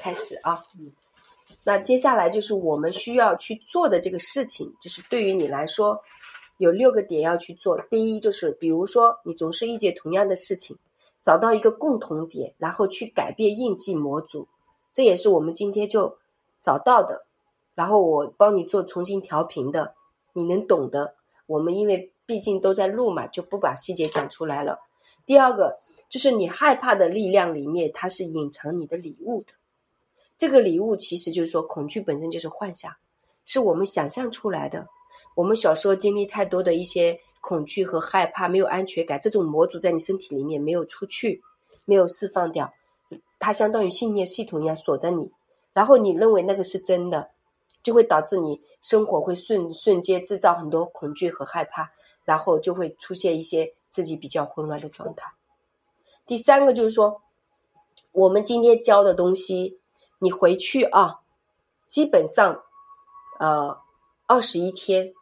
开始啊。嗯那接下来就是我们需要去做的这个事情，就是对于你来说，有六个点要去做。第一就是，比如说你总是遇见同样的事情，找到一个共同点，然后去改变印记模组，这也是我们今天就找到的。然后我帮你做重新调频的，你能懂的。我们因为毕竟都在录嘛，就不把细节讲出来了。第二个就是你害怕的力量里面，它是隐藏你的礼物的。这个礼物其实就是说，恐惧本身就是幻想，是我们想象出来的。我们小时候经历太多的一些恐惧和害怕，没有安全感，这种模组在你身体里面没有出去，没有释放掉，它相当于信念系统一样锁着你。然后你认为那个是真的，就会导致你生活会瞬瞬间制造很多恐惧和害怕，然后就会出现一些自己比较混乱的状态。第三个就是说，我们今天教的东西。你回去啊，基本上，呃，二十一天，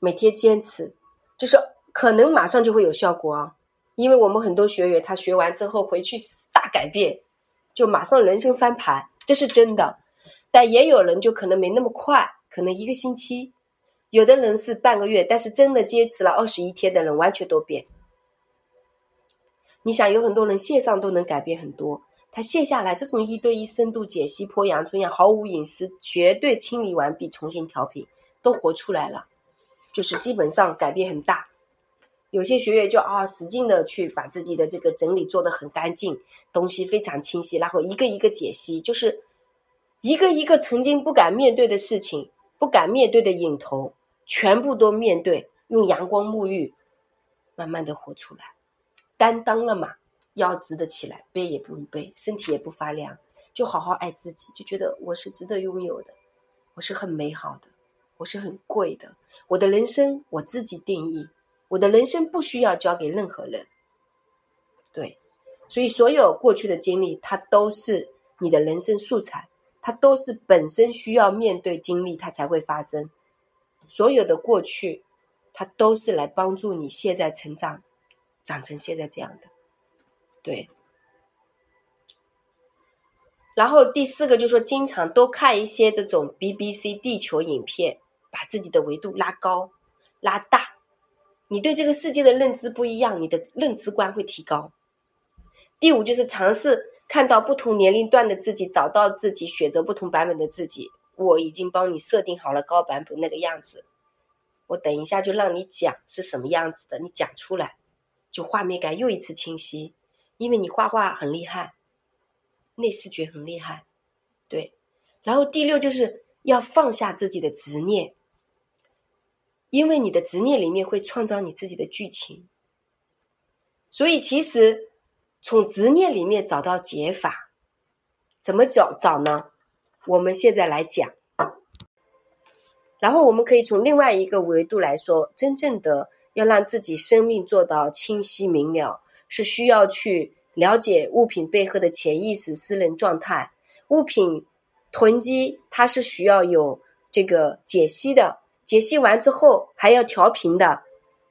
每天坚持，就是可能马上就会有效果啊。因为我们很多学员他学完之后回去大改变，就马上人生翻盘，这是真的。但也有人就可能没那么快，可能一个星期，有的人是半个月，但是真的坚持了二十一天的人完全都变。你想，有很多人线上都能改变很多。他卸下来，这种一对一深度解析破阳春样，毫无隐私，绝对清理完毕，重新调频，都活出来了，就是基本上改变很大。有些学员就啊，使劲的去把自己的这个整理做得很干净，东西非常清晰，然后一个一个解析，就是一个一个曾经不敢面对的事情，不敢面对的影头，全部都面对，用阳光沐浴，慢慢的活出来，担当了嘛。腰直得起来，背也不用背，身体也不发凉，就好好爱自己，就觉得我是值得拥有的，我是很美好的，我是很贵的，我的人生我自己定义，我的人生不需要交给任何人。对，所以所有过去的经历，它都是你的人生素材，它都是本身需要面对经历，它才会发生。所有的过去，它都是来帮助你现在成长，长成现在这样的。对，然后第四个就是说，经常多看一些这种 BBC 地球影片，把自己的维度拉高、拉大。你对这个世界的认知不一样，你的认知观会提高。第五就是尝试看到不同年龄段的自己，找到自己，选择不同版本的自己。我已经帮你设定好了高版本那个样子，我等一下就让你讲是什么样子的，你讲出来，就画面感又一次清晰。因为你画画很厉害，内视觉很厉害，对。然后第六就是要放下自己的执念，因为你的执念里面会创造你自己的剧情。所以其实从执念里面找到解法，怎么找找呢？我们现在来讲。然后我们可以从另外一个维度来说，真正的要让自己生命做到清晰明了。是需要去了解物品背后的潜意识、私人状态。物品囤积，它是需要有这个解析的。解析完之后还要调频的，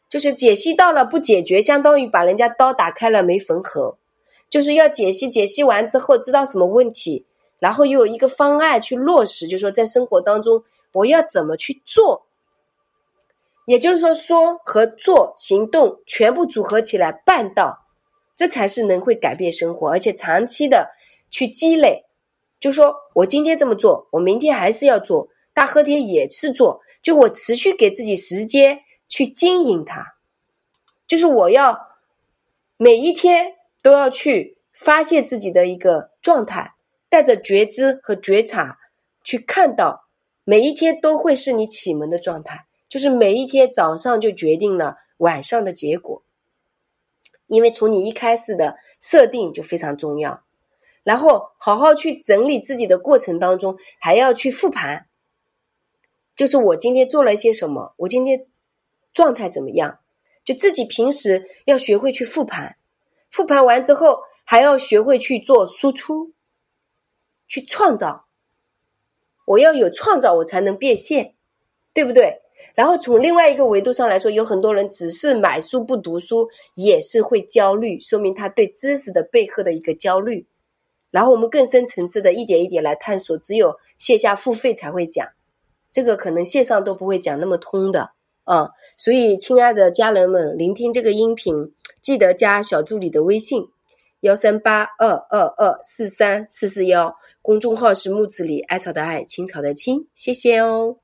就是解析到了不解决，相当于把人家刀打开了没缝合。就是要解析，解析完之后知道什么问题，然后又有一个方案去落实，就说在生活当中我要怎么去做。也就是说，说和做行动全部组合起来办到。这才是能会改变生活，而且长期的去积累。就说我今天这么做，我明天还是要做，大后天也是做。就我持续给自己时间去经营它，就是我要每一天都要去发现自己的一个状态，带着觉知和觉察去看到，每一天都会是你启蒙的状态，就是每一天早上就决定了晚上的结果。因为从你一开始的设定就非常重要，然后好好去整理自己的过程当中，还要去复盘，就是我今天做了一些什么，我今天状态怎么样，就自己平时要学会去复盘，复盘完之后还要学会去做输出，去创造，我要有创造，我才能变现，对不对？然后从另外一个维度上来说，有很多人只是买书不读书，也是会焦虑，说明他对知识的背后的一个焦虑。然后我们更深层次的一点一点来探索，只有线下付费才会讲，这个可能线上都不会讲那么通的啊。所以，亲爱的家人们，聆听这个音频，记得加小助理的微信：幺三八二二二四三四四幺，公众号是木子李艾草的艾青草的青，谢谢哦。